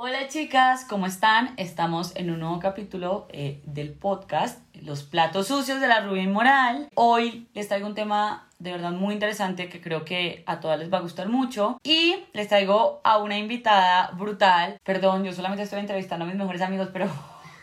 Hola chicas, ¿cómo están? Estamos en un nuevo capítulo eh, del podcast Los platos sucios de la Rubén Moral. Hoy les traigo un tema de verdad muy interesante que creo que a todas les va a gustar mucho y les traigo a una invitada brutal. Perdón, yo solamente estoy entrevistando a mis mejores amigos, pero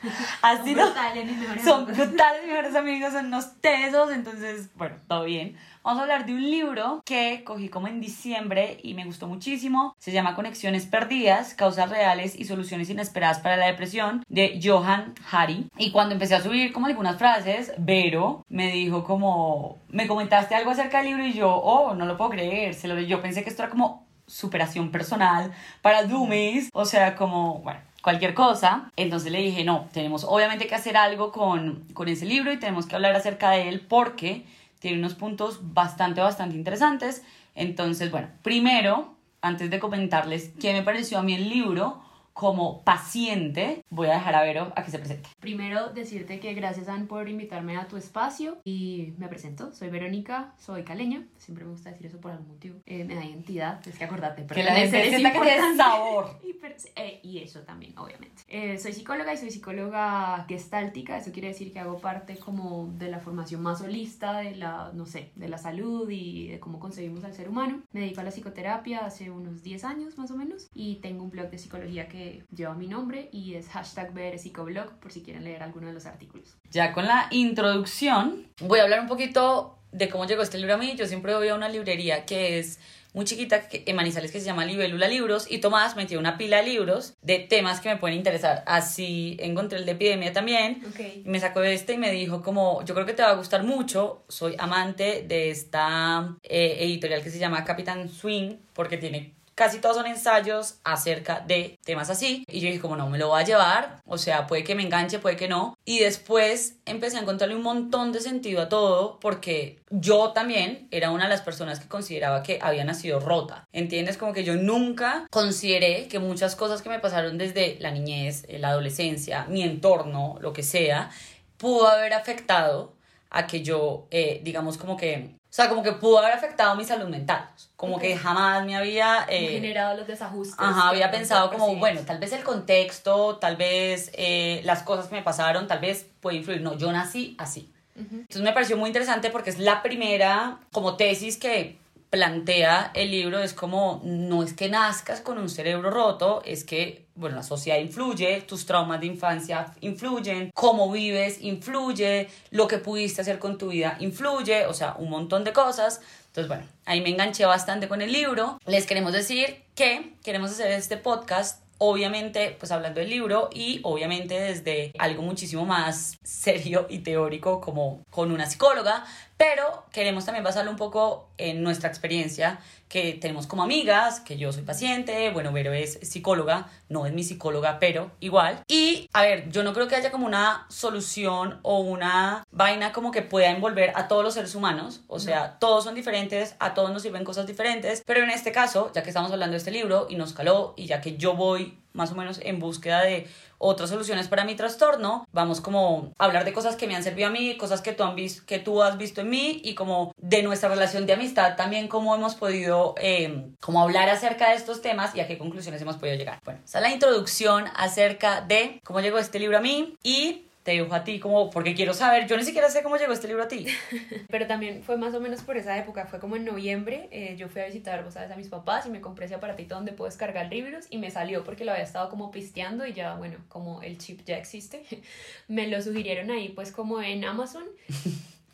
así Son no. brutales mis mejores Son amigos. brutales mis mejores amigos, son unos tesos, entonces, bueno, todo bien. Vamos a hablar de un libro que cogí como en diciembre y me gustó muchísimo. Se llama Conexiones Perdidas, Causas Reales y Soluciones Inesperadas para la Depresión de Johan Hari. Y cuando empecé a subir como algunas frases, Vero me dijo como, me comentaste algo acerca del libro y yo, oh, no lo puedo creer. Se lo, yo pensé que esto era como superación personal para dummies, o sea, como, bueno, cualquier cosa. Entonces le dije, no, tenemos obviamente que hacer algo con, con ese libro y tenemos que hablar acerca de él porque tiene unos puntos bastante, bastante interesantes. Entonces, bueno, primero, antes de comentarles qué me pareció a mí el libro, como paciente, voy a dejar a Vero a que se presente. Primero decirte que gracias Ann por invitarme a tu espacio y me presento, soy Verónica, soy caleña, siempre me gusta decir eso por algún motivo, Eh, me da identidad, es que acordate, Que la gente pertenecer es que sabor. Y, eh, y eso también, obviamente. Eh, soy psicóloga y soy psicóloga gestáltica, eso quiere decir que hago parte como de la formación más holista de la, no sé, de la salud y de cómo concebimos al ser humano. Me dedico a la psicoterapia hace unos 10 años más o menos y tengo un blog de psicología que lleva mi nombre y es hashtag psicoblog por si quieren leer alguno de los artículos. Ya con la introducción, voy a hablar un poquito de cómo llegó este libro a mí. Yo siempre voy a una librería que es muy chiquita en Manizales que se llama Libélula Libros y Tomás metió una pila de libros de temas que me pueden interesar. Así encontré el de epidemia también. Ok. Y me sacó este y me dijo como, yo creo que te va a gustar mucho, soy amante de esta eh, editorial que se llama Capitán Swing, porque tiene, casi todos son ensayos acerca de temas así. Y yo dije como, no, me lo voy a llevar, o sea, puede que me enganche, puede que no. Y después empecé a encontrarle un montón de sentido a todo, porque yo también era una de las personas que consideraba que había nacido rota. ¿Entiendes? Como que yo nunca consideré que muchas cosas que me pasaron desde la niñez, eh, la adolescencia, mi entorno, lo que sea, pudo haber afectado a que yo, eh, digamos, como que, sea, como que pudo haber afectado mi salud mental. Como que jamás me había... Eh, generado los desajustes. Ajá, había pensado como, bueno, tal vez el contexto, tal vez eh, las cosas que me pasaron, tal vez puede influir. No, yo nací así. Entonces me pareció muy interesante porque es la primera como tesis que plantea el libro, es como, no es que nazcas con un cerebro roto, es que, bueno, la sociedad influye, tus traumas de infancia influyen, cómo vives influye, lo que pudiste hacer con tu vida influye, o sea, un montón de cosas. Entonces, bueno, ahí me enganché bastante con el libro. Les queremos decir que queremos hacer este podcast obviamente pues hablando del libro y obviamente desde algo muchísimo más serio y teórico como con una psicóloga, pero queremos también basarlo un poco en nuestra experiencia que tenemos como amigas, que yo soy paciente, bueno, Vero es psicóloga, no es mi psicóloga, pero igual. Y a ver, yo no creo que haya como una solución o una vaina como que pueda envolver a todos los seres humanos, o sea, todos son diferentes, a todos nos sirven cosas diferentes, pero en este caso, ya que estamos hablando de este libro y nos caló y ya que yo voy más o menos en búsqueda de otras soluciones para mi trastorno, vamos como a hablar de cosas que me han servido a mí, cosas que tú, han que tú has visto en mí y como de nuestra relación de amistad también cómo hemos podido eh, como hablar acerca de estos temas y a qué conclusiones hemos podido llegar. Bueno, esa es la introducción acerca de cómo llegó este libro a mí y te dibujo a ti como porque quiero saber, yo ni siquiera sé cómo llegó este libro a ti. Pero también fue más o menos por esa época, fue como en noviembre, eh, yo fui a visitar, vos sabes, a mis papás y me compré ese aparatito donde puedo descargar libros y me salió porque lo había estado como pisteando y ya, bueno, como el chip ya existe, me lo sugirieron ahí pues como en Amazon.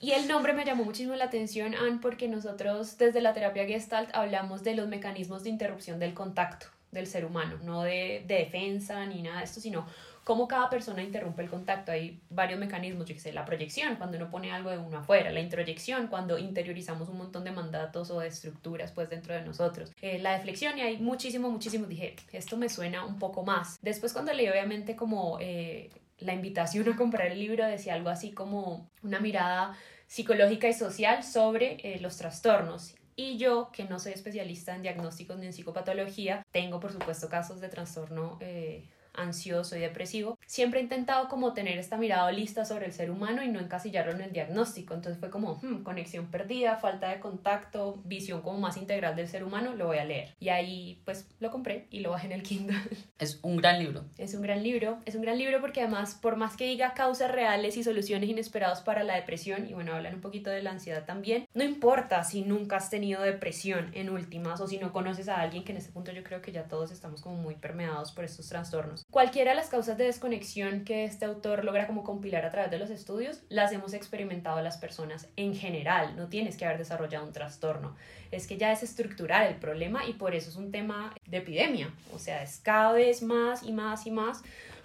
Y el nombre me llamó muchísimo la atención, Ann, porque nosotros desde la terapia Gestalt hablamos de los mecanismos de interrupción del contacto del ser humano, no de, de defensa ni nada de esto, sino cómo cada persona interrumpe el contacto. Hay varios mecanismos, yo que la proyección, cuando uno pone algo de uno afuera, la introyección, cuando interiorizamos un montón de mandatos o de estructuras pues dentro de nosotros, Eh, la deflexión y hay muchísimo, muchísimo, dije, esto me suena un poco más. Después cuando leí obviamente como eh, la invitación a comprar el libro decía algo así como una mirada psicológica y social sobre eh, los trastornos y yo, que no soy especialista en diagnósticos ni en psicopatología, tengo por supuesto casos de trastorno eh, ansioso y depresivo. Siempre he intentado como tener esta mirada holista sobre el ser humano y no encasillarlo en el diagnóstico. Entonces fue como, hmm, conexión perdida, falta de contacto, visión como más integral del ser humano, lo voy a leer. Y ahí pues lo compré y lo bajé en el Kindle. Es un gran libro. Es un gran libro, es un gran libro porque además, por más que diga causas reales y soluciones inesperadas para la depresión, y bueno, hablan un poquito de la ansiedad también, no importa si nunca has tenido depresión en últimas o si no conoces a alguien, que en este punto yo creo que ya todos estamos como muy permeados por estos trastornos. Cualquiera de las causas de desconexión que este autor logra como compilar a través de los estudios, las hemos experimentado las personas en general, no tienes que haber desarrollado un trastorno, es que ya es estructural el problema y por eso es un tema de epidemia, o sea, es cada vez más y más y más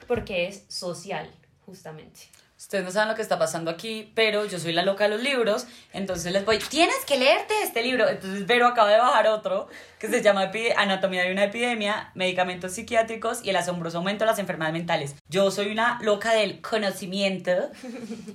porque es social, justamente. Ustedes no saben lo que está pasando aquí, pero yo soy la loca de los libros, entonces les voy, tienes que leerte este libro. Entonces Vero acaba de bajar otro que se llama Anatomía de una epidemia, medicamentos psiquiátricos y el asombroso aumento de las enfermedades mentales. Yo soy una loca del conocimiento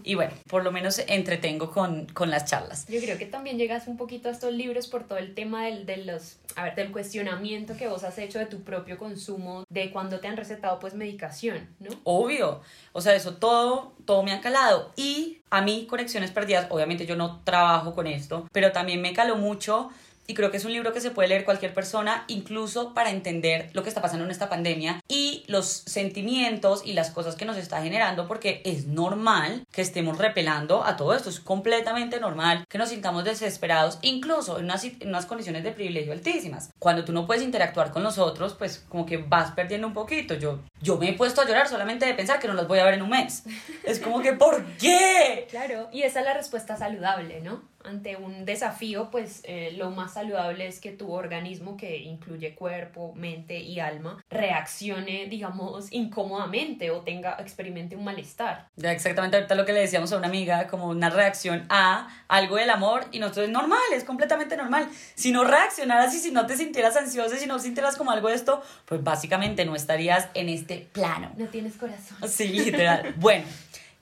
y bueno, por lo menos entretengo con, con las charlas. Yo creo que también llegas un poquito a estos libros por todo el tema del, de los, a ver, del cuestionamiento que vos has hecho de tu propio consumo, de cuando te han recetado pues medicación, ¿no? Obvio, o sea, eso todo, todo me ha calado. Y a mí Conexiones Perdidas, obviamente yo no trabajo con esto, pero también me caló mucho y creo que es un libro que se puede leer cualquier persona, incluso para entender lo que está pasando en esta pandemia y los sentimientos y las cosas que nos está generando, porque es normal que estemos repelando a todo esto, es completamente normal que nos sintamos desesperados, incluso en unas, en unas condiciones de privilegio altísimas. Cuando tú no puedes interactuar con los otros, pues como que vas perdiendo un poquito. Yo, yo me he puesto a llorar solamente de pensar que no los voy a ver en un mes. Es como que, ¿por qué? Claro, y esa es la respuesta saludable, ¿no? Ante un desafío, pues eh, lo más saludable es que tu organismo, que incluye cuerpo, mente y alma, reaccione, digamos, incómodamente o tenga, experimente un malestar. Ya exactamente ahorita lo que le decíamos a una amiga, como una reacción a algo del amor y nosotros es normal, es completamente normal. Si no reaccionaras y si no te sintieras ansiosa, si no sintieras como algo de esto, pues básicamente no estarías en este plano. No tienes corazón. Sí, literal. bueno.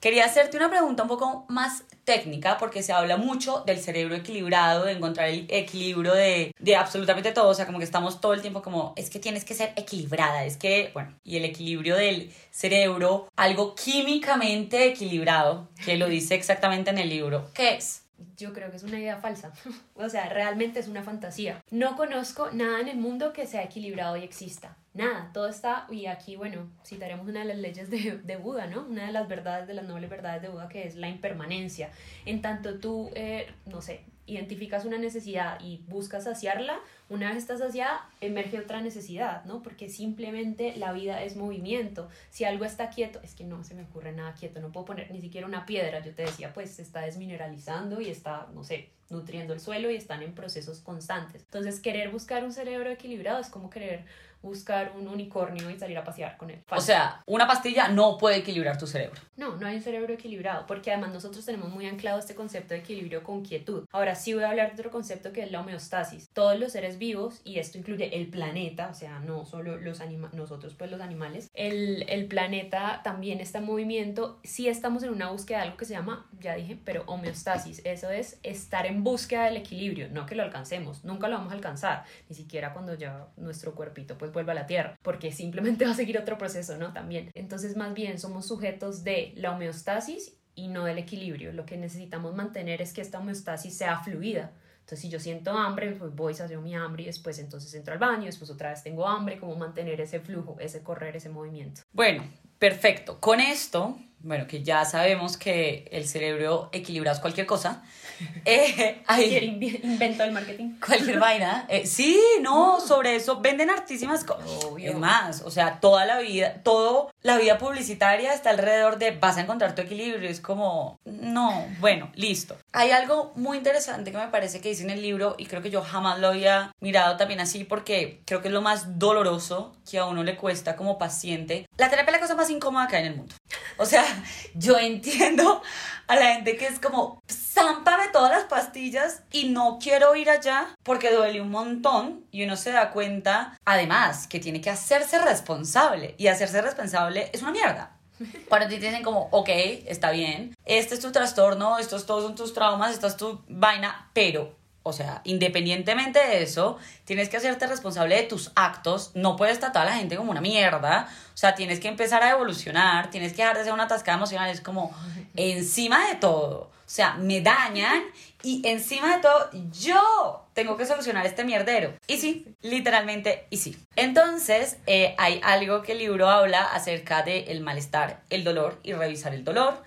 Quería hacerte una pregunta un poco más técnica porque se habla mucho del cerebro equilibrado, de encontrar el equilibrio de, de absolutamente todo, o sea, como que estamos todo el tiempo como, es que tienes que ser equilibrada, es que, bueno, y el equilibrio del cerebro, algo químicamente equilibrado, que lo dice exactamente en el libro, ¿qué es? Yo creo que es una idea falsa. o sea, realmente es una fantasía. No conozco nada en el mundo que sea equilibrado y exista. Nada, todo está, y aquí, bueno, citaremos una de las leyes de, de Buda, ¿no? Una de las verdades, de las nobles verdades de Buda, que es la impermanencia. En tanto tú, eh, no sé, identificas una necesidad y buscas saciarla, una vez estás saciada, emerge otra necesidad, ¿no? Porque simplemente la vida es movimiento. Si algo está quieto, es que no se me ocurre nada quieto, no puedo poner ni siquiera una piedra. Yo te decía, pues se está desmineralizando y está, no sé, nutriendo el suelo y están en procesos constantes. Entonces, querer buscar un cerebro equilibrado es como querer buscar un unicornio y salir a pasear con él. O sea, una pastilla no puede equilibrar tu cerebro. No, no hay un cerebro equilibrado, porque además nosotros tenemos muy anclado este concepto de equilibrio con quietud. Ahora sí voy a hablar de otro concepto que es la homeostasis. Todos los seres vivos, y esto incluye el planeta, o sea, no solo los anima nosotros, pues los animales, el, el planeta también está en movimiento. Sí estamos en una búsqueda de algo que se llama, ya dije, pero homeostasis. Eso es estar en búsqueda del equilibrio, no que lo alcancemos, nunca lo vamos a alcanzar, ni siquiera cuando ya nuestro cuerpito pues vuelva a la Tierra, porque simplemente va a seguir otro proceso, ¿no? También. Entonces, más bien, somos sujetos de la homeostasis y no del equilibrio. Lo que necesitamos mantener es que esta homeostasis sea fluida. Entonces, si yo siento hambre, pues voy, sacio mi hambre y después entonces entro al baño, después otra vez tengo hambre, como mantener ese flujo, ese correr, ese movimiento. Bueno, perfecto. Con esto bueno, que ya sabemos que el cerebro equilibrado es cualquier cosa. Eh, invento del marketing. Cualquier vaina. Eh, sí, no, sobre eso venden hartísimas cosas. Es más, o sea, toda la vida, todo, la vida publicitaria está alrededor de vas a encontrar tu equilibrio. Es como, no, bueno, listo. Hay algo muy interesante que me parece que dice en el libro y creo que yo jamás lo había mirado también así porque creo que es lo más doloroso que a uno le cuesta como paciente. La terapia es la cosa más incómoda que hay en el mundo. O sea, yo entiendo a la gente que es como, zámpame todas las pastillas y no quiero ir allá porque duele un montón y uno se da cuenta, además, que tiene que hacerse responsable y hacerse responsable es una mierda. Cuando te dicen como, ok, está bien, este es tu trastorno, estos todos son tus traumas, esta es tu vaina, pero O sea, independientemente de eso, tienes que hacerte responsable de tus actos. No puedes tratar a la gente como una mierda. O sea, tienes que empezar a evolucionar. Tienes que dejar de ser una atascada emocional. Es como, encima de todo. O sea, me dañan y encima de todo, yo tengo que solucionar este mierdero. Y sí, literalmente, y sí. Entonces, eh, hay algo que el libro habla acerca del el malestar, el dolor y revisar el dolor.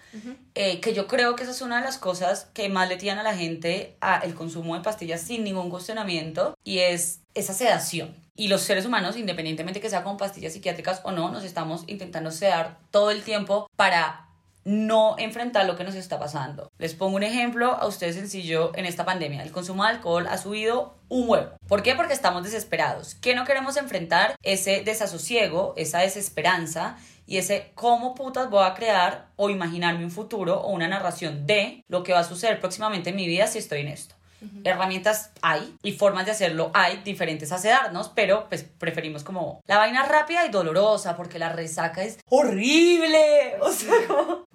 Eh, que yo creo que esa es una de las cosas que más le tiran a la gente a el consumo de pastillas sin ningún cuestionamiento y es esa sedación. Y los seres humanos, independientemente que sea con pastillas psiquiátricas o no, nos estamos intentando sedar todo el tiempo para no enfrentar lo que nos está pasando. Les pongo un ejemplo a ustedes sencillo en esta pandemia. El consumo de alcohol ha subido un huevo. ¿Por qué? Porque estamos desesperados. ¿Qué no queremos enfrentar? Ese desasosiego, esa desesperanza y ese cómo putas voy a crear o imaginarme un futuro o una narración de lo que va a suceder próximamente en mi vida si estoy en esto. Herramientas hay y formas de hacerlo hay diferentes a sedarnos, pero pues preferimos como la vaina rápida y dolorosa porque la resaca es horrible. O sea,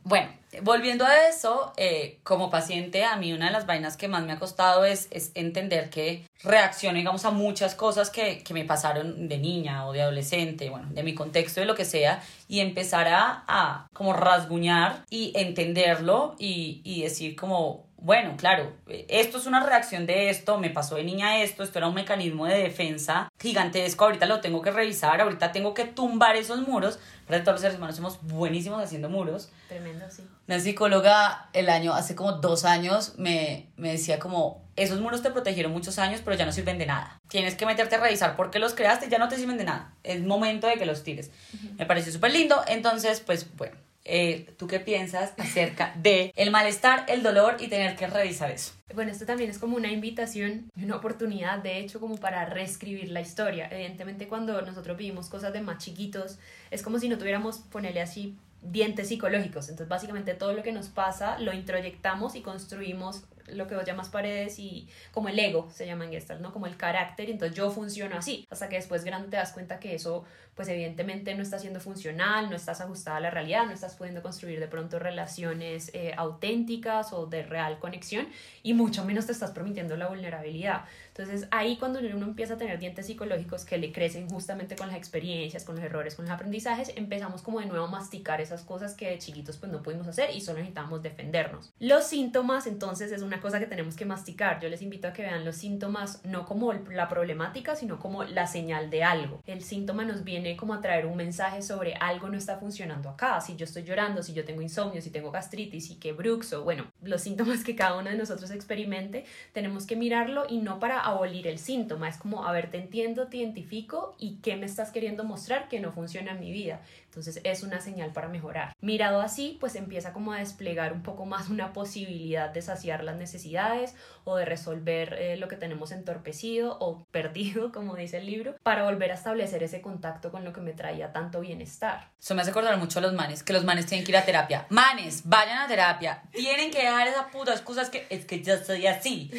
bueno, volviendo a eso, eh, como paciente, a mí una de las vainas que más me ha costado es, es entender que reacciono, digamos, a muchas cosas que, que, me pasaron de niña o de adolescente, bueno, de mi contexto, de lo que sea, y empezar a, a como rasguñar y entenderlo y, y decir como, bueno, claro, esto es una reacción de esto, me pasó de niña esto, esto era un mecanismo de defensa gigantesco, ahorita lo tengo que revisar, ahorita tengo que tumbar esos muros, pero todos los seres humanos somos buenísimos haciendo muros. Tremendo, sí. Una psicóloga el año, hace como dos años, me, me decía como, esos muros te protegieron muchos años, pero ya no sirven de nada. Tienes que meterte a revisar por qué los creaste, ya no te sirven de nada. Es momento de que los tires. Me pareció súper lindo, entonces, pues bueno eh, ¿tú qué piensas acerca de el malestar, el dolor y tener que revisar eso? Bueno, esto también es como una invitación, una oportunidad, de hecho, como para reescribir la historia. Evidentemente, cuando nosotros vivimos cosas de más chiquitos, es como si no tuviéramos, ponerle así, dientes psicológicos. Entonces, básicamente todo lo que nos pasa lo introyectamos y construimos lo que vos llamas paredes y como el ego se llama en ¿no? Como el carácter, entonces yo funciono así, hasta que después grande te das cuenta que eso pues evidentemente no está siendo funcional, no estás ajustada a la realidad, no estás pudiendo construir de pronto relaciones eh, auténticas o de real conexión y mucho menos te estás permitiendo la vulnerabilidad. Entonces ahí cuando uno empieza a tener dientes psicológicos que le crecen justamente con las experiencias, con los errores, con los aprendizajes, empezamos como de nuevo a masticar esas cosas que de chiquitos pues no pudimos hacer y solo necesitamos defendernos. Los síntomas entonces es una cosa que tenemos que masticar. Yo les invito a que vean los síntomas no como la problemática, sino como la señal de algo. El síntoma nos viene como a traer un mensaje sobre algo no está funcionando acá. Si yo estoy llorando, si yo tengo insomnio, si tengo gastritis y que bruxo, bueno, los síntomas que cada uno de nosotros experimente, tenemos que mirarlo y no para abolir el síntoma, es como, a ver, te entiendo, te identifico y qué me estás queriendo mostrar que no funciona en mi vida. Entonces es una señal para mejorar. Mirado así, pues empieza como a desplegar un poco más una posibilidad de saciar las necesidades o de resolver eh, lo que tenemos entorpecido o perdido, como dice el libro, para volver a establecer ese contacto con lo que me traía tanto bienestar. Eso me hace acordar mucho a los manes, que los manes tienen que ir a terapia. Manes, vayan a terapia. Tienen que dejar esa puta excusa, que es que yo soy así.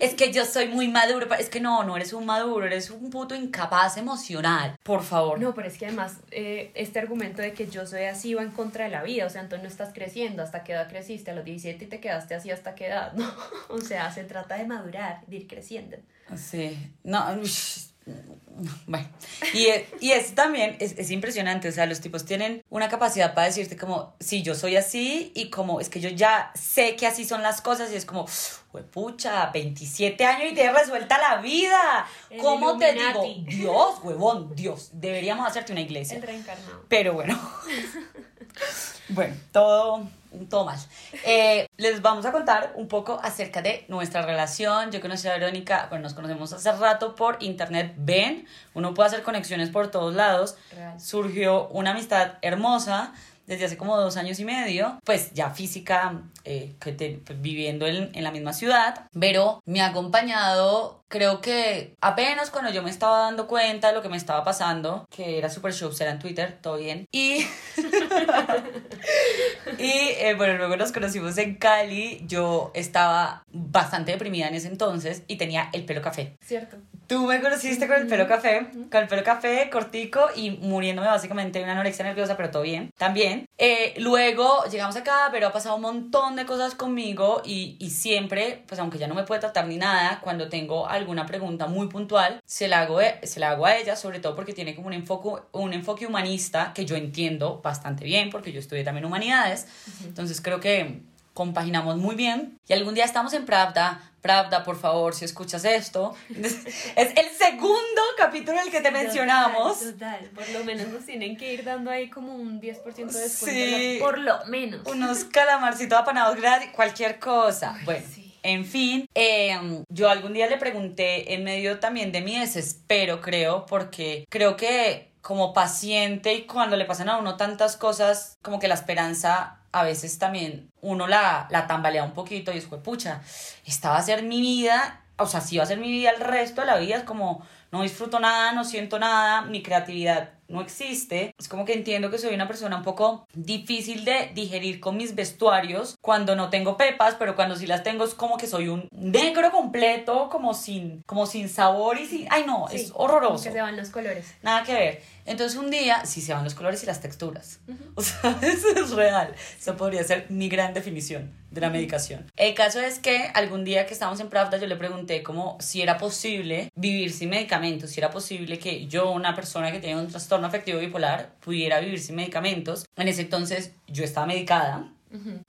Es que yo soy muy maduro. Es que no, no eres un maduro, eres un puto incapaz emocional. Por favor. No, pero es que además eh, este argumento de que yo soy así va en contra de la vida. O sea, entonces no estás creciendo. ¿Hasta qué edad creciste? A los 17 y te quedaste así hasta qué edad, ¿no? O sea, se trata de madurar, de ir creciendo. Sí. No, bueno, y, y eso también es, es, impresionante, o sea, los tipos tienen una capacidad para decirte como, sí, yo soy así y como es que yo ya sé que así son las cosas y es como, pucha, 27 años y te resuelta la vida. ¿Cómo te digo? Dios, huevón, Dios, deberíamos hacerte una iglesia. El reencarnado. Pero bueno, bueno, todo todo mal. Eh, les vamos a contar un poco acerca de nuestra relación. Yo conocí a Verónica, bueno, nos conocemos hace rato por internet. Ven, uno puede hacer conexiones por todos lados. Surgió una amistad hermosa desde hace como dos años y medio, pues ya física, eh, que te, pues, viviendo en, en, la misma ciudad, pero me ha acompañado creo que apenas cuando yo me estaba dando cuenta de lo que me estaba pasando, que era super show, era en Twitter, todo bien. Y, y eh, bueno, luego nos conocimos en Cali. Yo estaba bastante deprimida en ese entonces y tenía el pelo café. Cierto. Tú me conociste con el pelo café, con el pelo café cortico y muriéndome básicamente de una anorexia nerviosa, pero todo bien, también. Eh, luego llegamos acá, pero ha pasado un montón de cosas conmigo y, y, siempre, pues aunque ya no me puede tratar ni nada, cuando tengo alguna pregunta muy puntual, se la hago, e, se la hago a ella, sobre todo porque tiene como un enfoque, un enfoque humanista que yo entiendo bastante bien, porque yo estudié también humanidades, entonces creo que compaginamos muy bien y algún día estamos en Pravda Pravda, por favor, si escuchas esto. Es el segundo capítulo en el que te mencionamos. Total, por lo menos nos tienen que ir dando ahí como un 10% de descuento. Sí, por lo menos. Unos calamarcitos apanados gratis, cualquier cosa. Bueno. En fin, em, yo algún día le pregunté en medio también de mi desespero, creo, porque creo que como paciente y cuando le pasan a uno tantas cosas, como que la esperanza a veces también uno la, la tambalea un poquito y es, pucha, esta va a ser mi vida, o sea, si va a ser mi vida el resto de la vida, es como no disfruto nada, no siento nada, mi creatividad no existe. Es como que entiendo que soy una persona un poco difícil de digerir con mis vestuarios cuando no tengo pepas, pero cuando sí las tengo es como que soy un negro completo, como sin, como sin sabor y sin... Ay no, es horroroso. Que se van los colores. Nada que ver. Entonces un día sí se van los colores y las texturas. O sea, eso es real. Eso podría ser mi gran definición de la medicación. El caso es que algún día que estábamos en Pravda yo le pregunté como si era posible vivir sin medicamentos, si era posible que yo, una persona que tiene un trastorno afectivo bipolar pudiera vivir sin medicamentos. En ese entonces yo estaba medicada.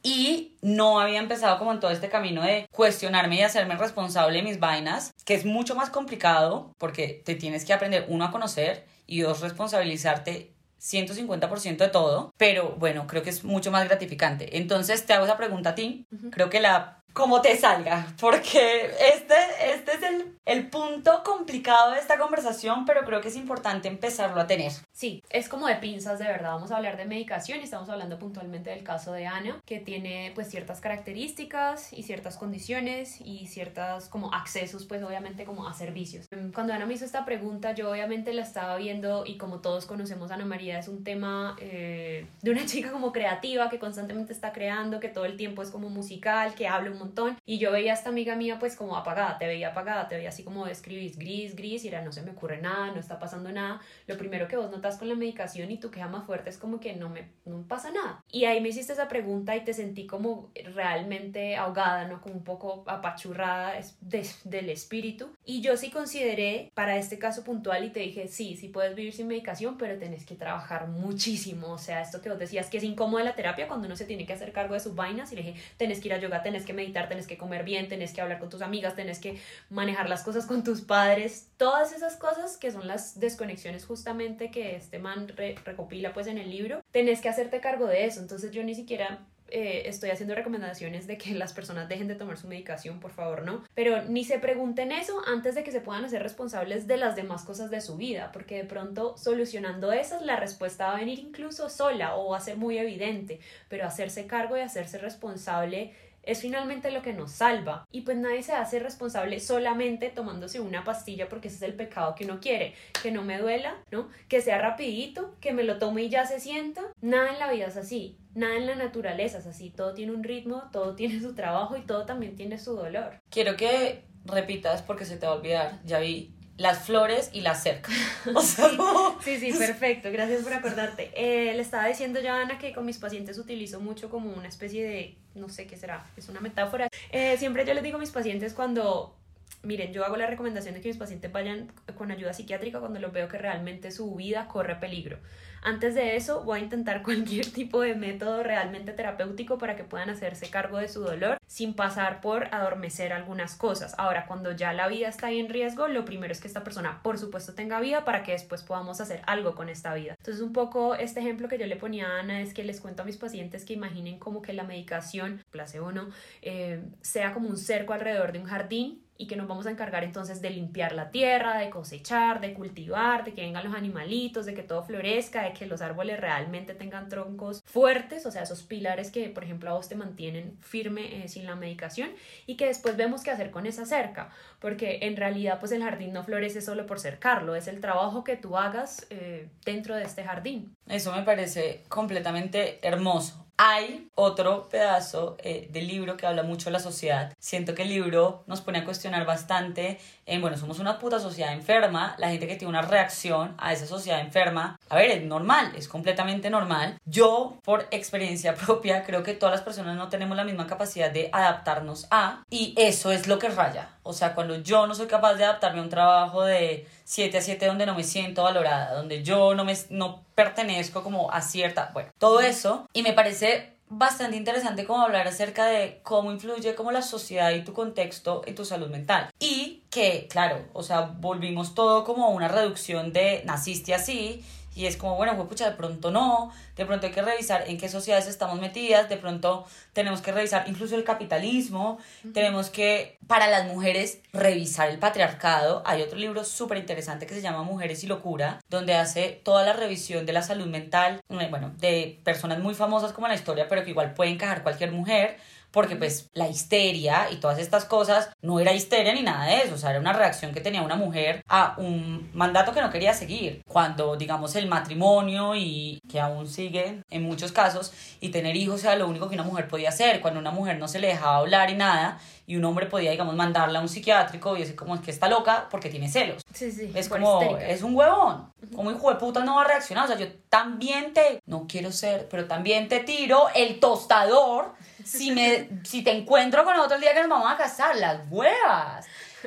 Y no había empezado como en todo este camino de cuestionarme y hacerme responsable de mis vainas, que es mucho más complicado porque te tienes que aprender, uno, a conocer y dos, responsabilizarte 150% de todo, pero bueno, creo que es mucho más gratificante. Entonces te hago esa pregunta a ti. Creo que la como te salga, porque este, este es el, el, punto complicado de esta conversación, pero creo que es importante empezarlo a tener. Sí, es como de pinzas de verdad. Vamos a hablar de medicación y estamos hablando puntualmente del caso de Ana, que tiene pues ciertas características y ciertas condiciones y ciertas como accesos pues obviamente como a servicios. Cuando Ana me hizo esta pregunta, yo obviamente la estaba viendo y como todos conocemos a Ana María, es un tema eh, de una chica como creativa que constantemente está creando, que todo el tiempo es como musical, que habla un montón. Y yo veía a esta amiga mía pues como apagada, te veía apagada, te veía así como escribís gris, gris, y era no se me ocurre nada, no está pasando nada. Lo primero que vos notas con la medicación y tu queja más fuerte es como que no me no pasa nada. Y ahí me hiciste esa pregunta y te sentí como realmente ahogada, ¿no? Como un poco apachurrada del espíritu. Y yo sí consideré para este caso puntual y te dije, sí, sí puedes vivir sin medicación, pero tenés que trabajar muchísimo. O sea, esto que vos decías que es incómodo la terapia cuando uno se tiene que hacer cargo de sus vainas y le dije, tenés que ir a yoga, tenés que meditar tenés que comer bien, tenés que hablar con tus amigas, tenés que manejar las cosas con tus padres, todas esas cosas que son las desconexiones justamente que este man recopila pues en el libro, tenés que hacerte cargo de eso, entonces yo ni siquiera eh, estoy haciendo recomendaciones de que las personas dejen de tomar su medicación, por favor, no. Pero ni se pregunten eso antes de que se puedan hacer responsables de las demás cosas de su vida, porque de pronto solucionando esas, la respuesta va a venir incluso sola o va a ser muy evidente, pero hacerse cargo y hacerse responsable es finalmente lo que nos salva. Y pues nadie se hace responsable solamente tomándose una pastilla porque ese es el pecado que uno quiere. Que no me duela, ¿no? Que sea rapidito, que me lo tome y ya se sienta. Nada en la vida es así. Nada en la naturaleza es así. Todo tiene un ritmo, todo tiene su trabajo y todo también tiene su dolor. Quiero que repitas porque se te va a olvidar. Ya vi las flores y la cerca. sí, sí, perfecto. Gracias por acordarte. Eh, le estaba diciendo ya Ana que con mis pacientes utilizo mucho como una especie de, no sé qué será, es una metáfora. Eh, siempre yo les digo a mis pacientes cuando miren, yo hago la recomendación de que mis pacientes vayan con ayuda psiquiátrica cuando los veo que realmente su vida corre peligro. Antes de eso, voy a intentar cualquier tipo de método realmente terapéutico para que puedan hacerse cargo de su dolor sin pasar por adormecer algunas cosas. Ahora, cuando ya la vida está ahí en riesgo, lo primero es que esta persona, por supuesto, tenga vida para que después podamos hacer algo con esta vida. Entonces, un poco este ejemplo que yo le ponía a Ana es que les cuento a mis pacientes que imaginen como que la medicación, placebo no, eh, sea como un cerco alrededor de un jardín y que nos vamos a encargar entonces de limpiar la tierra, de cosechar, de cultivar, de que vengan los animalitos, de que todo florezca, de que los árboles realmente tengan troncos fuertes, o sea, esos pilares que, por ejemplo, a vos te mantienen firme eh, sin la medicación y que después vemos qué hacer con esa cerca, porque en realidad pues el jardín no florece solo por cercarlo, es el trabajo que tú hagas eh, dentro de este jardín. Eso me parece completamente hermoso. Hay otro pedazo eh, del libro que habla mucho de la sociedad. Siento que el libro nos pone a cuestionar bastante en, bueno, somos una puta sociedad enferma, la gente que tiene una reacción a esa sociedad enferma, a ver, es normal, es completamente normal. Yo, por experiencia propia, creo que todas las personas no tenemos la misma capacidad de adaptarnos a, y eso es lo que raya. O sea, cuando yo no soy capaz de adaptarme a un trabajo de 7 a 7 donde no me siento valorada, donde yo no, me, no pertenezco como a cierta, bueno, todo eso. Y me parece bastante interesante como hablar acerca de cómo influye como la sociedad y tu contexto en tu salud mental. Y que, claro, o sea, volvimos todo como una reducción de naciste así y es como, bueno, pucha, de pronto no, de pronto hay que revisar en qué sociedades estamos metidas, de pronto tenemos que revisar incluso el capitalismo, tenemos que, para las mujeres, revisar el patriarcado. Hay otro libro súper interesante que se llama Mujeres y Locura, donde hace toda la revisión de la salud mental, eh, bueno, de personas muy famosas como en la historia, pero que igual puede encajar cualquier mujer porque pues la histeria y todas estas cosas no era histeria ni nada de eso, o sea, era una reacción que tenía una mujer a un mandato que no quería seguir. Cuando, digamos, el matrimonio y que aún sigue en muchos casos y tener hijos era lo único que una mujer podía hacer, cuando una mujer no se le dejaba hablar y nada y un hombre podía, digamos, mandarla a un psiquiátrico y decir como es que está loca porque tiene celos. Sí, sí. Es como, es un huevón. Como hijo de puta no va a reaccionar. O sea, yo también te, no quiero ser, pero también te tiro el tostador si, me, si te encuentro con otro día que nos vamos a casar. Las huevas.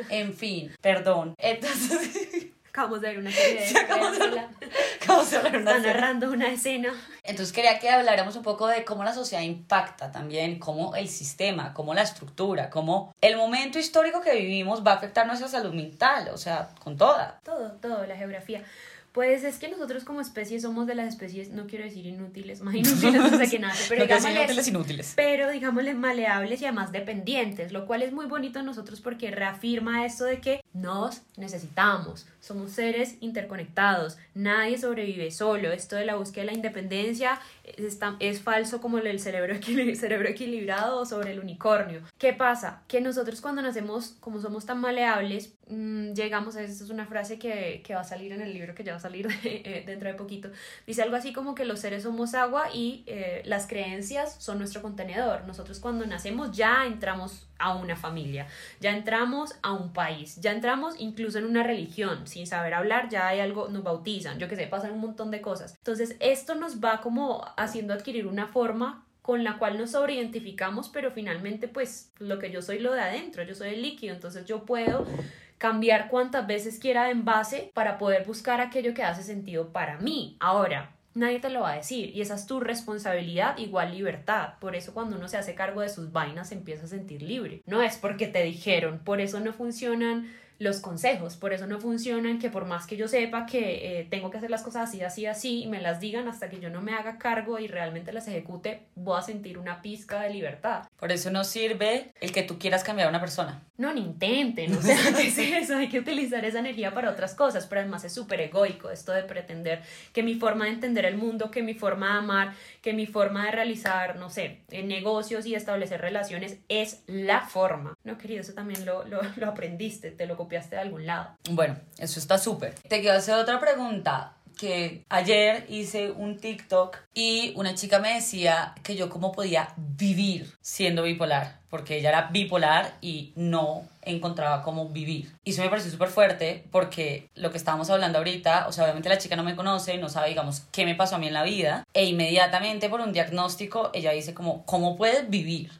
En fin, perdón. Entonces... Acabamos de ver una serie de acabamos de, acabamos de ver una Está narrando una escena. Entonces quería que habláramos un poco de cómo la sociedad impacta también, cómo el sistema, cómo la estructura, cómo el momento histórico que vivimos va a afectar nuestra salud mental, o sea, con toda. Todo, todo, la geografía. Pues es que nosotros como especie somos de las especies, no quiero decir inútiles, más inútiles no sé qué nada, pero no digámosle, inútiles, inútiles. Pero digámosle maleables y además dependientes, lo cual es muy bonito en nosotros porque reafirma esto de que nos necesitamos, somos seres interconectados, nadie sobrevive solo, esto de la búsqueda de la independencia es, falso como el cerebro, equilibrado sobre el unicornio. ¿Qué pasa? Que nosotros cuando nacemos, como somos tan maleables, mmm, llegamos a, esta es una frase que, que, va a salir en el libro que ya va a salir eh, dentro de poquito, dice algo así como que los seres somos agua y eh, las creencias son nuestro contenedor. Nosotros cuando nacemos ya entramos a una familia, ya entramos a un país, ya entramos incluso en una religión, sin saber hablar ya hay algo, nos bautizan, yo que sé, pasan un montón de cosas. Entonces esto nos va como haciendo adquirir una forma con la cual nos sobreidentificamos, pero finalmente pues lo que yo soy lo de adentro, yo soy el líquido, entonces yo puedo cambiar cuantas veces quiera de envase para poder buscar aquello que hace sentido para mí. Ahora, nadie te lo va a decir y esa es tu responsabilidad igual libertad. Por eso cuando uno se hace cargo de sus vainas se empieza a sentir libre. No es porque te dijeron, por eso no funcionan los consejos, por eso no funcionan que por más que yo sepa que eh, tengo que hacer las cosas así, así, así, y me las digan hasta que yo no me haga cargo y realmente las ejecute, voy a sentir una pizca de libertad. Por eso no sirve el que tú quieras cambiar a una persona. No, ni intenten, o sea, ¿qué es eso? Hay que utilizar esa energía para otras cosas, pero además es súper egoico esto de pretender que mi forma de entender el mundo, que mi forma de amar, que mi forma de realizar, no sé, negocios y establecer relaciones es la forma. No, querido, eso también lo, lo, lo aprendiste, te lo copiaste de algún lado. Bueno, eso está súper. Te quiero hacer otra pregunta que ayer hice un TikTok y una chica me decía que yo cómo podía vivir siendo bipolar, porque ella era bipolar y no encontraba cómo vivir. Y eso me pareció súper fuerte porque lo que estábamos hablando ahorita, o sea, obviamente la chica no me conoce, no sabe, digamos, qué me pasó a mí en la vida, e inmediatamente por un diagnóstico ella dice como, ¿cómo puedes vivir?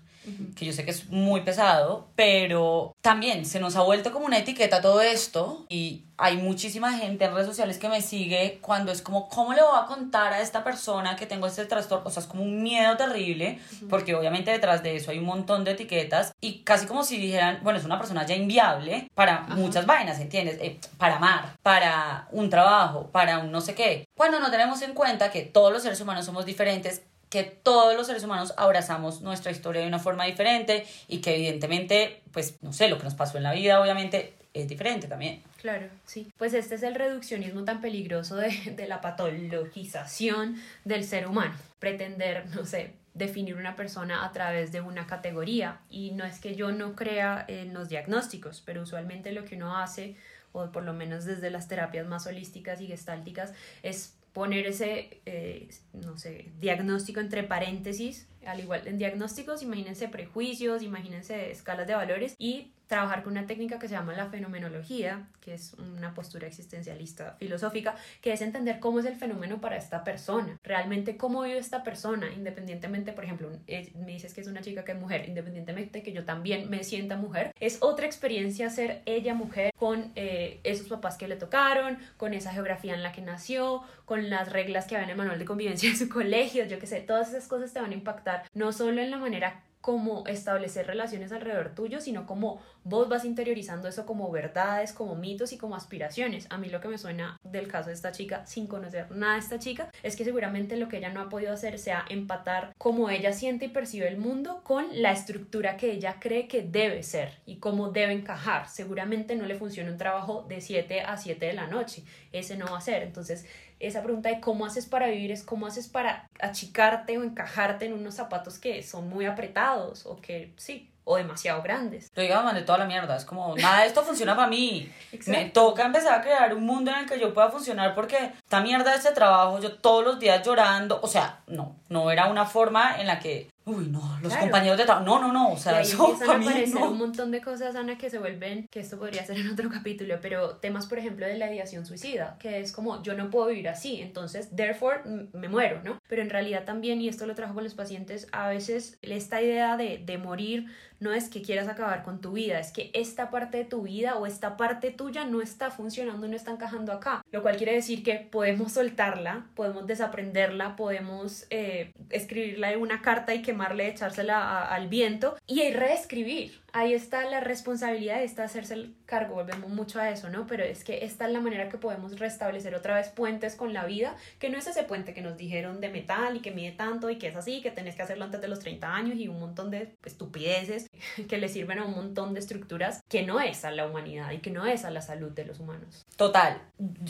Que yo sé que es muy pesado, pero también se nos ha vuelto como una etiqueta todo esto y hay muchísima gente en redes sociales que me sigue cuando es como, ¿cómo le voy a contar a esta persona que tengo este trastorno? O sea, es como un miedo terrible, porque obviamente detrás de eso hay un montón de etiquetas y casi como si dijeran, bueno, es una persona ya inviable para muchas vainas, ¿entiendes? Eh, para amar, para un trabajo, para un no sé qué. Cuando no tenemos en cuenta que todos los seres humanos somos diferentes, que todos los seres humanos abrazamos nuestra historia de una forma diferente y que evidentemente, pues, no sé, lo que nos pasó en la vida obviamente es diferente también. Claro, sí. Pues este es el reduccionismo tan peligroso de, de la patologización del ser humano. Pretender, no sé, definir una persona a través de una categoría. Y no es que yo no crea en los diagnósticos, pero usualmente lo que uno hace, o por lo menos desde las terapias más holísticas y gestálticas, es poner ese, eh, no sé, diagnóstico entre paréntesis, al igual en diagnósticos, imagínense prejuicios, imagínense escalas de valores y trabajar con una técnica que se llama la fenomenología, que es una postura existencialista filosófica, que es entender cómo es el fenómeno para esta persona, realmente cómo vive esta persona, independientemente, por ejemplo, me dices que es una chica que es mujer, independientemente que yo también me sienta mujer, es otra experiencia ser ella mujer con eh, esos papás que le tocaron, con esa geografía en la que nació, con las reglas que había en el manual de convivencia en su colegio, yo qué sé, todas esas cosas te van a impactar no solo en la manera como establecer relaciones alrededor tuyo, sino como vos vas interiorizando eso como verdades, como mitos y como aspiraciones. A mí lo que me suena del caso de esta chica, sin conocer nada de esta chica, es que seguramente lo que ella no ha podido hacer sea empatar cómo ella siente y percibe el mundo con la estructura que ella cree que debe ser y cómo debe encajar. Seguramente no le funciona un trabajo de 7 a 7 de la noche. Ese no va a ser. Entonces, esa pregunta de cómo haces para vivir es cómo haces para achicarte o encajarte en unos zapatos que son muy apretados o que sí, o demasiado grandes. Yo digo, de toda la mierda, es como, nada de esto funciona para mí. Me toca empezar a crear un mundo en el que yo pueda funcionar porque esta mierda de este trabajo, yo todos los días llorando, o sea, no, no era una forma en la que Uy, no, los compañeros de trabajo. No, no, no. O sea, y ahí eso empiezan a aparecer un montón de cosas, Ana, que se vuelven, que esto podría ser en otro capítulo, pero temas, por ejemplo, de la ideación suicida, que es como yo no puedo vivir así, entonces, therefore, me muero, ¿no? Pero en realidad también, y esto lo trabajo con los pacientes, a veces esta idea de, de morir no es que quieras acabar con tu vida, es que esta parte de tu vida o esta parte tuya no está funcionando, no está encajando acá. Lo cual quiere decir que podemos soltarla, podemos desaprenderla, podemos eh, escribirla en una carta y echársela al viento y reescribir ahí está la responsabilidad, está hacerse el cargo, volvemos mucho a eso, ¿no? Pero es que esta es la manera que podemos restablecer otra vez puentes con la vida, que no es ese puente que nos dijeron de metal y que mide tanto y que es así, que tenés que hacerlo antes de los 30 años y un montón de estupideces que le sirven a un montón de estructuras que no es a la humanidad y que no es a la salud de los humanos. Total.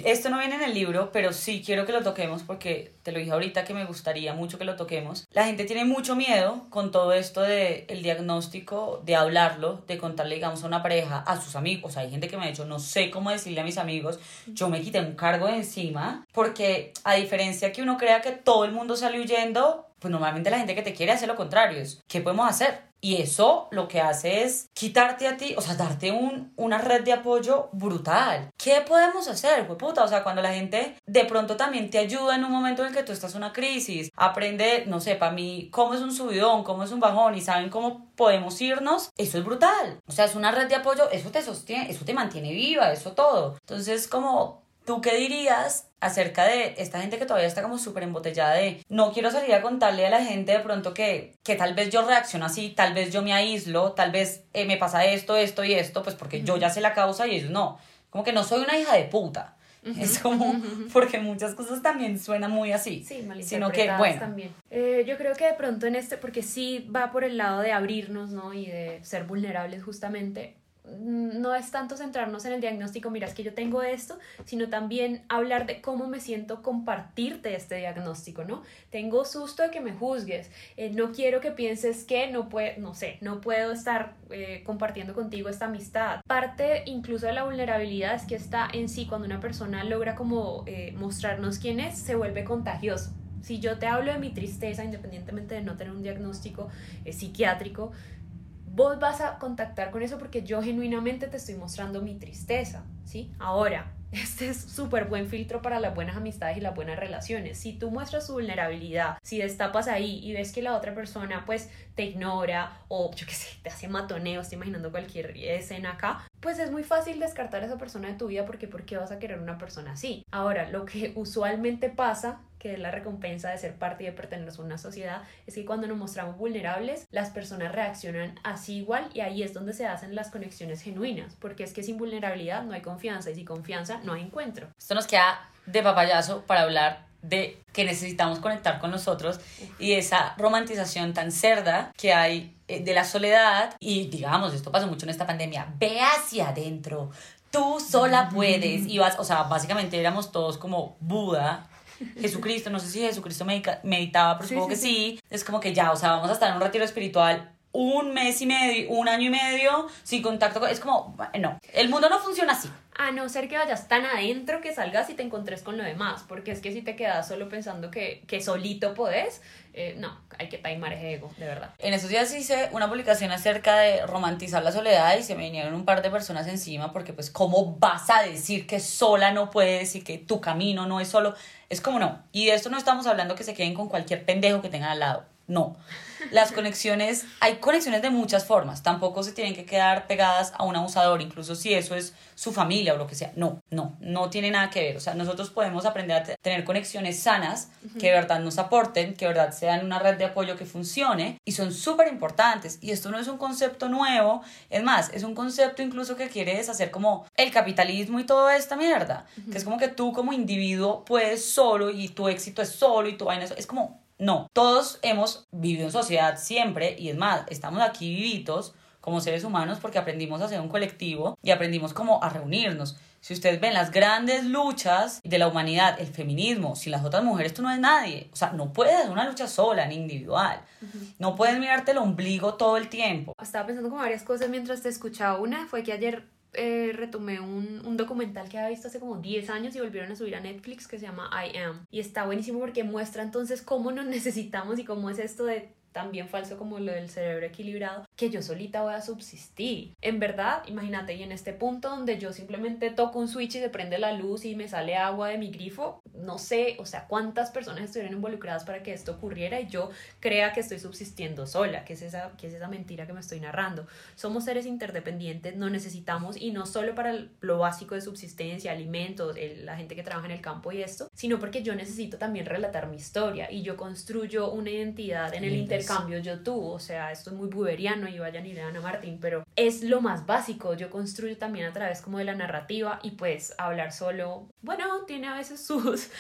Esto no viene en el libro, pero sí quiero que lo toquemos porque te lo dije ahorita que me gustaría mucho que lo toquemos. La gente tiene mucho miedo con todo esto de el diagnóstico, de hablar de contarle, digamos, a una pareja, a sus amigos. O hay gente que me ha dicho, no sé cómo decirle a mis amigos, yo me quité un cargo de encima, porque a diferencia que uno crea que todo el mundo sale huyendo, pues normalmente la gente que te quiere hace lo contrario. ¿Qué podemos hacer? Y eso lo que hace es quitarte a ti, o sea, darte un, una red de apoyo brutal. ¿Qué podemos hacer? Puta, o sea, cuando la gente de pronto también te ayuda en un momento en el que tú estás en una crisis, aprende, no sé, para mí, cómo es un subidón, cómo es un bajón y saben cómo podemos irnos, eso es brutal. O sea, es una red de apoyo, eso te sostiene, eso te mantiene viva, eso todo. Entonces, como ¿Tú qué dirías acerca de esta gente que todavía está como súper embotellada de no quiero salir a contarle a la gente de pronto que, que tal vez yo reacciono así, tal vez yo me aíslo, tal vez eh, me pasa esto, esto y esto, pues porque yo ya sé la causa y ellos no. Como que no soy una hija de puta. Es como, porque muchas cosas también suenan muy así. Sí, sino que, bueno. también. Eh, yo creo que de pronto en este, porque sí va por el lado de abrirnos, ¿no? Y de ser vulnerables justamente, no es tanto centrarnos en el diagnóstico, mira, es que yo tengo esto, sino también hablar de cómo me siento compartirte este diagnóstico, ¿no? Tengo susto de que me juzgues, eh, no quiero que pienses que no puedo, no sé, no puedo estar eh, compartiendo contigo esta amistad. Parte incluso de la vulnerabilidad es que está en sí, cuando una persona logra como eh, mostrarnos quién es, se vuelve contagioso. Si yo te hablo de mi tristeza, independientemente de no tener un diagnóstico psiquiátrico, vos vas a contactar con eso porque yo genuinamente te estoy mostrando mi tristeza, ¿sí? Ahora, este es súper buen filtro para las buenas amistades y las buenas relaciones. Si tú muestras su vulnerabilidad, si destapas ahí y ves que la otra persona pues te ignora o yo qué sé, te hace matoneo, estoy imaginando cualquier escena acá, pues es muy fácil descartar a esa persona de tu vida porque ¿por qué vas a querer una persona así? Ahora, lo que usualmente pasa que es la recompensa de ser parte y de pertenecer a una sociedad, es que cuando nos mostramos vulnerables, las personas reaccionan así igual y ahí es donde se hacen las conexiones genuinas, porque es que sin vulnerabilidad no hay confianza y sin confianza no hay encuentro. Esto nos queda de papayazo para hablar de que necesitamos conectar con nosotros y esa romantización tan cerda que hay eh, de la soledad y digamos, esto pasó mucho en esta pandemia, ve hacia adentro, tú sola puedes. Y vas, o sea, básicamente éramos todos como Buda. Jesucristo, no sé si Jesucristo meditaba, pero Sí, supongo sí, que sí. Es como que ya, o sea, vamos a estar en un retiro espiritual un mes y medio, un año y medio, sin contacto con... Es como, no, el mundo no funciona así. A no ser que vayas tan adentro que salgas y te encontres con lo demás, porque es que si te quedas solo pensando que, que solito podés, eh, no, hay que taimar ese ego, de verdad. En esos días hice una publicación acerca de romantizar la soledad y se me vinieron un par de personas encima porque pues cómo vas a decir que sola no puedes y que tu camino no es solo. Es como no. Y de esto no estamos hablando que se queden con cualquier pendejo que tengan al lado. No. Las conexiones, hay conexiones de muchas formas. Tampoco se tienen que quedar pegadas a un abusador, incluso si eso es su familia o lo que sea. No, no, no tiene nada que ver. O sea, nosotros podemos aprender a te- tener conexiones sanas que de verdad nos aporten, que de verdad sean una red de apoyo que funcione y son súper importantes. Y esto no es un concepto nuevo, es más, es un concepto incluso que quiere deshacer como el capitalismo y toda esta mierda. Que es como que tú como individuo puedes solo y tu éxito es solo y tu vaina es, es como no, todos hemos vivido en sociedad siempre y es más, estamos aquí vivitos como seres humanos porque aprendimos a ser un colectivo y aprendimos como a reunirnos. Si ustedes ven las grandes luchas de la humanidad, el feminismo, sin las otras mujeres tú no eres nadie. O sea, no puedes hacer una lucha sola ni individual. No puedes mirarte el ombligo todo el tiempo. Estaba pensando como varias cosas mientras te escuchaba. Una fue que ayer eh, retomé un, un documental que había visto hace como 10 años y volvieron a subir a Netflix que se llama I Am. Y está buenísimo porque muestra entonces cómo nos necesitamos y cómo es esto de también falso como lo del cerebro equilibrado, que yo solita voy a subsistir. En verdad, imagínate, y en este punto donde yo simplemente toco un switch y se prende la luz y me sale agua de mi grifo, no sé, o sea, cuántas personas estuvieron involucradas para que esto ocurriera y yo crea que estoy subsistiendo sola, que es esa, que es esa mentira que me estoy narrando. Somos seres interdependientes, no necesitamos, y no solo para lo básico de subsistencia, alimentos, el- la gente que trabaja en el campo y esto, sino porque yo necesito también relatar mi historia y yo construyo una identidad en el intercambio cambio yo tú, o sea, esto es muy buberiano y vayan y lean a Martín, pero es lo más básico, yo construyo también a través como de la narrativa y pues hablar solo, bueno, tiene a veces sus,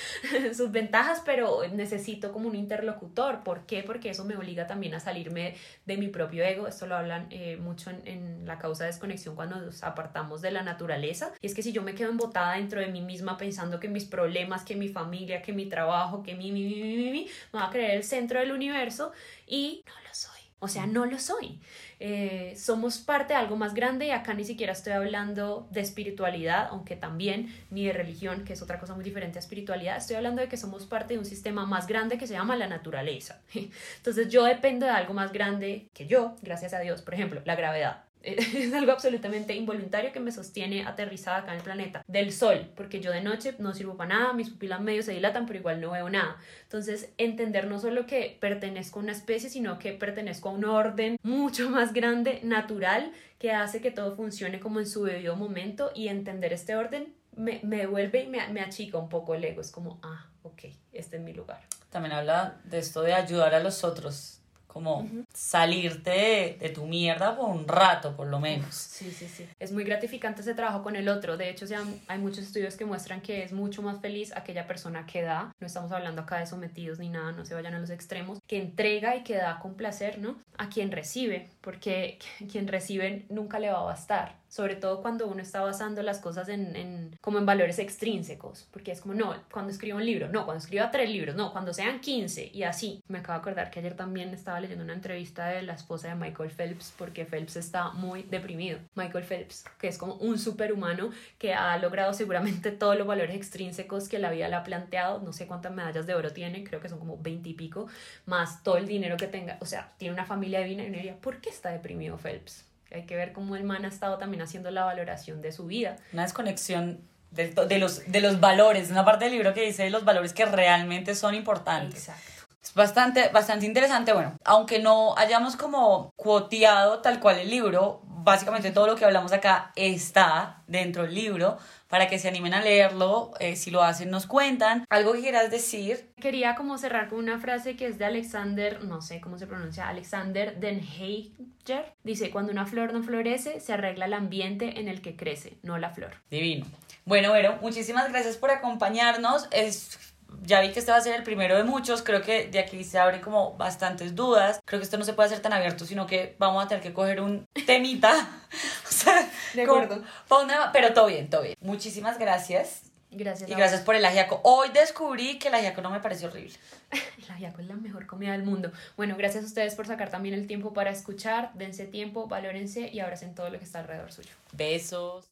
sus ventajas, pero necesito como un interlocutor, ¿por qué? Porque eso me obliga también a salirme de mi propio ego, esto lo hablan eh, mucho en, en la causa de desconexión cuando nos apartamos de la naturaleza, y es que si yo me quedo embotada dentro de mí misma pensando que mis problemas, que mi familia, que mi trabajo, que mi, mi, mi, mi, mi, me va a creer el centro del universo y no lo soy. O sea, no lo soy. Eh, somos parte de algo más grande y acá ni siquiera estoy hablando de espiritualidad, aunque también, ni de religión, que es otra cosa muy diferente a espiritualidad. Estoy hablando de que somos parte de un sistema más grande que se llama la naturaleza. Entonces yo dependo de algo más grande que yo, gracias a Dios. Por ejemplo, la gravedad es algo absolutamente involuntario que me sostiene aterrizada acá en el planeta. Del sol, porque yo de noche no sirvo para nada, mis pupilas medio se dilatan, pero igual no veo nada. Entonces, entender no solo que pertenezco a una especie, sino que pertenezco a un orden mucho más grande, natural, que hace que todo funcione como en su debido momento y entender este orden me, me devuelve y me, me achica un poco el ego. Es como, ah, ok, este es mi lugar. También habla de esto de ayudar a los otros, como salirte de, de tu mierda por un rato, por lo menos. Sí, sí, sí. Es muy gratificante ese trabajo con el otro. De hecho, sea, hay muchos estudios que muestran que es mucho más feliz aquella persona que da. No estamos hablando acá de sometidos ni nada, no se vayan a los extremos. Que entrega y que da con placer, ¿no? A quien recibe, porque quien recibe nunca le va a bastar. Sobre todo cuando uno está basando las cosas en, en como en valores extrínsecos. Porque es como, no, cuando escriba un libro, no, cuando escriba tres libros, no, cuando sean 15 y así. Me acabo de acordar que ayer también estaba leyendo una entrevista de la esposa de Michael Phelps porque Phelps está muy deprimido. Michael Phelps, que es como un superhumano que ha logrado seguramente todos los valores extrínsecos que la vida le ha planteado. No sé cuántas medallas de oro tiene, creo que son como 20 y pico, más todo el dinero que tenga. O sea, tiene una familia divina y uno diría, ¿por qué está deprimido Phelps? Hay que ver cómo el man ha estado también haciendo la valoración de su vida. Una desconexión de, de los, de los valores, una parte del libro que dice los valores que realmente son importantes. Exacto. Es bastante, bastante interesante. Bueno, aunque no hayamos como cuoteado tal cual el libro, básicamente todo lo que hablamos acá está dentro del libro para que se animen a leerlo. eh, si lo hacen, nos cuentan. ¿Algo que quieras decir? Quería como cerrar con una frase que es de Alexander, no sé cómo se pronuncia, Alexander Den Heijer. Dice, cuando una flor no florece, se arregla el ambiente en el que crece, no la flor. Divino. Bueno, Vero, muchísimas gracias por acompañarnos. Es ya vi que este va a ser el primero de muchos, creo que de aquí se abren como bastantes dudas, creo que esto no se puede hacer tan abierto, sino que vamos a tener que coger un temita, o sea, De acuerdo. una- pero todo bien, todo bien. Muchísimas gracias. Gracias. Y gracias por el ajiaco. Hoy descubrí que el ajiaco no me pareció horrible. El ajiaco es la mejor comida del mundo. Bueno, gracias a ustedes por sacar también el tiempo para escuchar. Dense tiempo, valórense y abracen todo lo que está alrededor suyo. Besos.